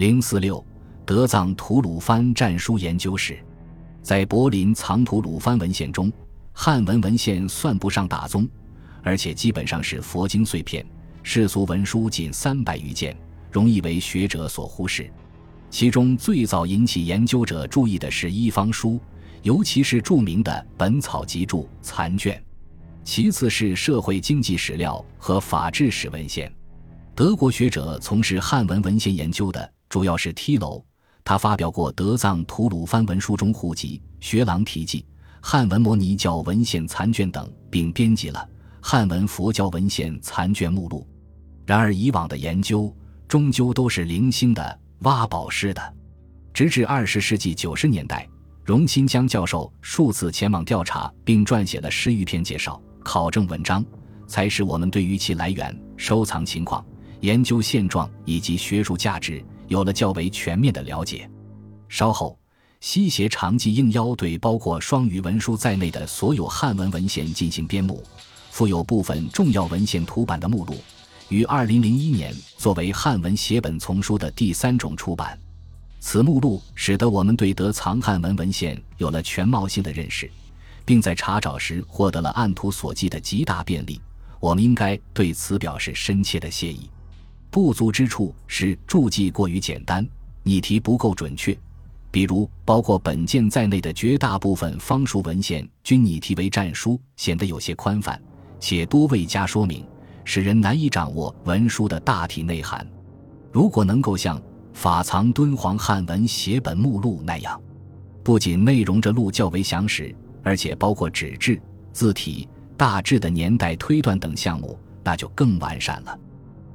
零四六德藏吐鲁番战书研究室，在柏林藏吐鲁番文献中，汉文文献算不上大宗，而且基本上是佛经碎片，世俗文书仅三百余件，容易为学者所忽视。其中最早引起研究者注意的是医方书，尤其是著名的《本草集注》残卷，其次是社会经济史料和法制史文献。德国学者从事汉文文献研究的。主要是梯楼，他发表过德藏吐鲁番文书中户籍、学郎题记、汉文摩尼教文献残卷等，并编辑了《汉文佛教文献残卷目录》。然而，以往的研究终究都是零星的、挖宝式的。直至二十世纪九十年代，荣新江教授数次前往调查，并撰写了十余篇介绍、考证文章，才使我们对于其来源、收藏情况、研究现状以及学术价值。有了较为全面的了解，稍后，西协长记应邀对包括双语文书在内的所有汉文文献进行编目，附有部分重要文献图版的目录，于二零零一年作为汉文写本丛书的第三种出版。此目录使得我们对德藏汉文文献有了全貌性的认识，并在查找时获得了按图索骥的极大便利。我们应该对此表示深切的谢意。不足之处是注记过于简单，拟题不够准确。比如，包括本件在内的绝大部分方书文献均拟题为战书，显得有些宽泛，且多未加说明，使人难以掌握文书的大体内涵。如果能够像法藏敦煌汉文写本目录那样，不仅内容着录较为详实，而且包括纸质、字体、大致的年代推断等项目，那就更完善了。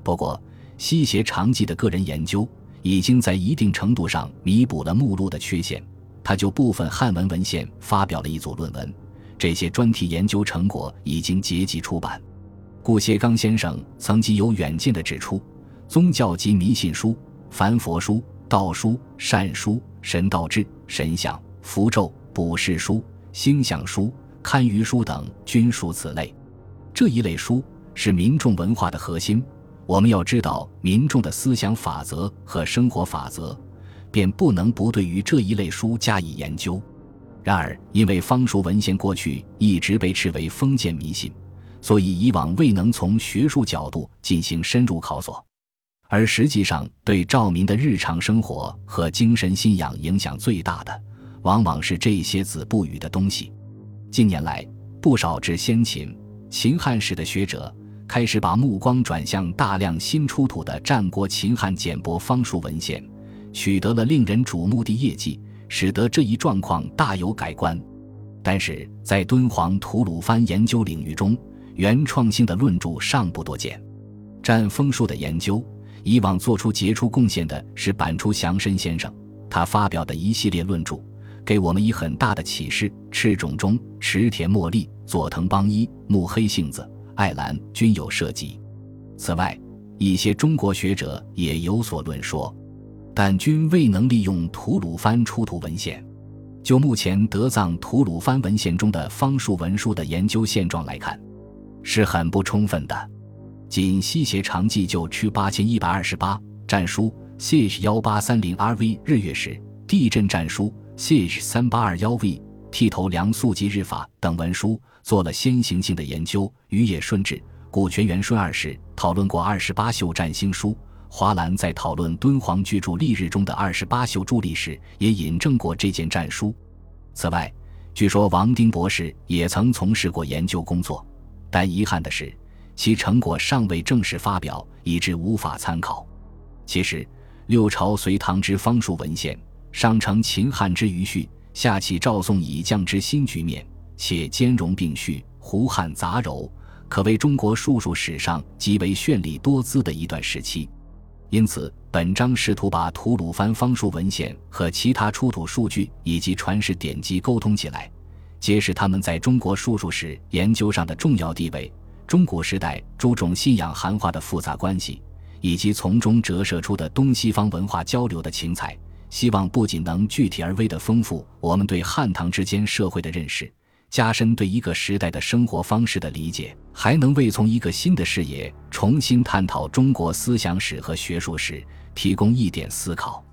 不过，西协长记的个人研究已经在一定程度上弥补了目录的缺陷，他就部分汉文文献发表了一组论文，这些专题研究成果已经结集出版。顾颉刚先生曾经有远见地指出，宗教及迷信书、凡佛书、道书、善书、神道志、神像、符咒、卜筮书、星象书、堪舆书等均属此类。这一类书是民众文化的核心。我们要知道民众的思想法则和生活法则，便不能不对于这一类书加以研究。然而，因为方书文献过去一直被视为封建迷信，所以以往未能从学术角度进行深入考索。而实际上，对赵民的日常生活和精神信仰影响最大的，往往是这些子不语的东西。近年来，不少知先秦、秦汉史的学者。开始把目光转向大量新出土的战国秦汉简帛方书文献，取得了令人瞩目的业绩，使得这一状况大有改观。但是在敦煌吐鲁番研究领域中，原创性的论著尚不多见。战风书的研究，以往做出杰出贡献的是板出祥申先生，他发表的一系列论著，给我们以很大的启示。赤冢中、池田茉莉、佐藤邦一、木黑幸子。爱兰均有涉及。此外，一些中国学者也有所论说，但均未能利用吐鲁番出土文献。就目前德藏吐鲁番文献中的方术文书的研究现状来看，是很不充分的。仅西协长记就区八千一百二十八战书，CH 幺八三零 RV 日月时地震战书，CH 三八二幺 V 剃头梁素吉日法等文书。做了先行性的研究。于野顺治、古泉元顺二世讨论过二十八宿占星书。华兰在讨论敦煌巨著历日中的二十八宿注历时，也引证过这件战书。此外，据说王丁博士也曾从事过研究工作，但遗憾的是，其成果尚未正式发表，以致无法参考。其实，六朝隋唐之方术文献，上承秦汉之余序，下启赵宋以降之新局面。且兼容并蓄，胡汉杂糅，可谓中国术数史上极为绚丽多姿的一段时期。因此，本章试图把吐鲁番方术文献和其他出土数据以及传世典籍沟通起来，揭示他们在中国术数史研究上的重要地位，中古时代诸种信仰含化的复杂关系，以及从中折射出的东西方文化交流的情采。希望不仅能具体而微的丰富我们对汉唐之间社会的认识。加深对一个时代的生活方式的理解，还能为从一个新的视野重新探讨中国思想史和学术史提供一点思考。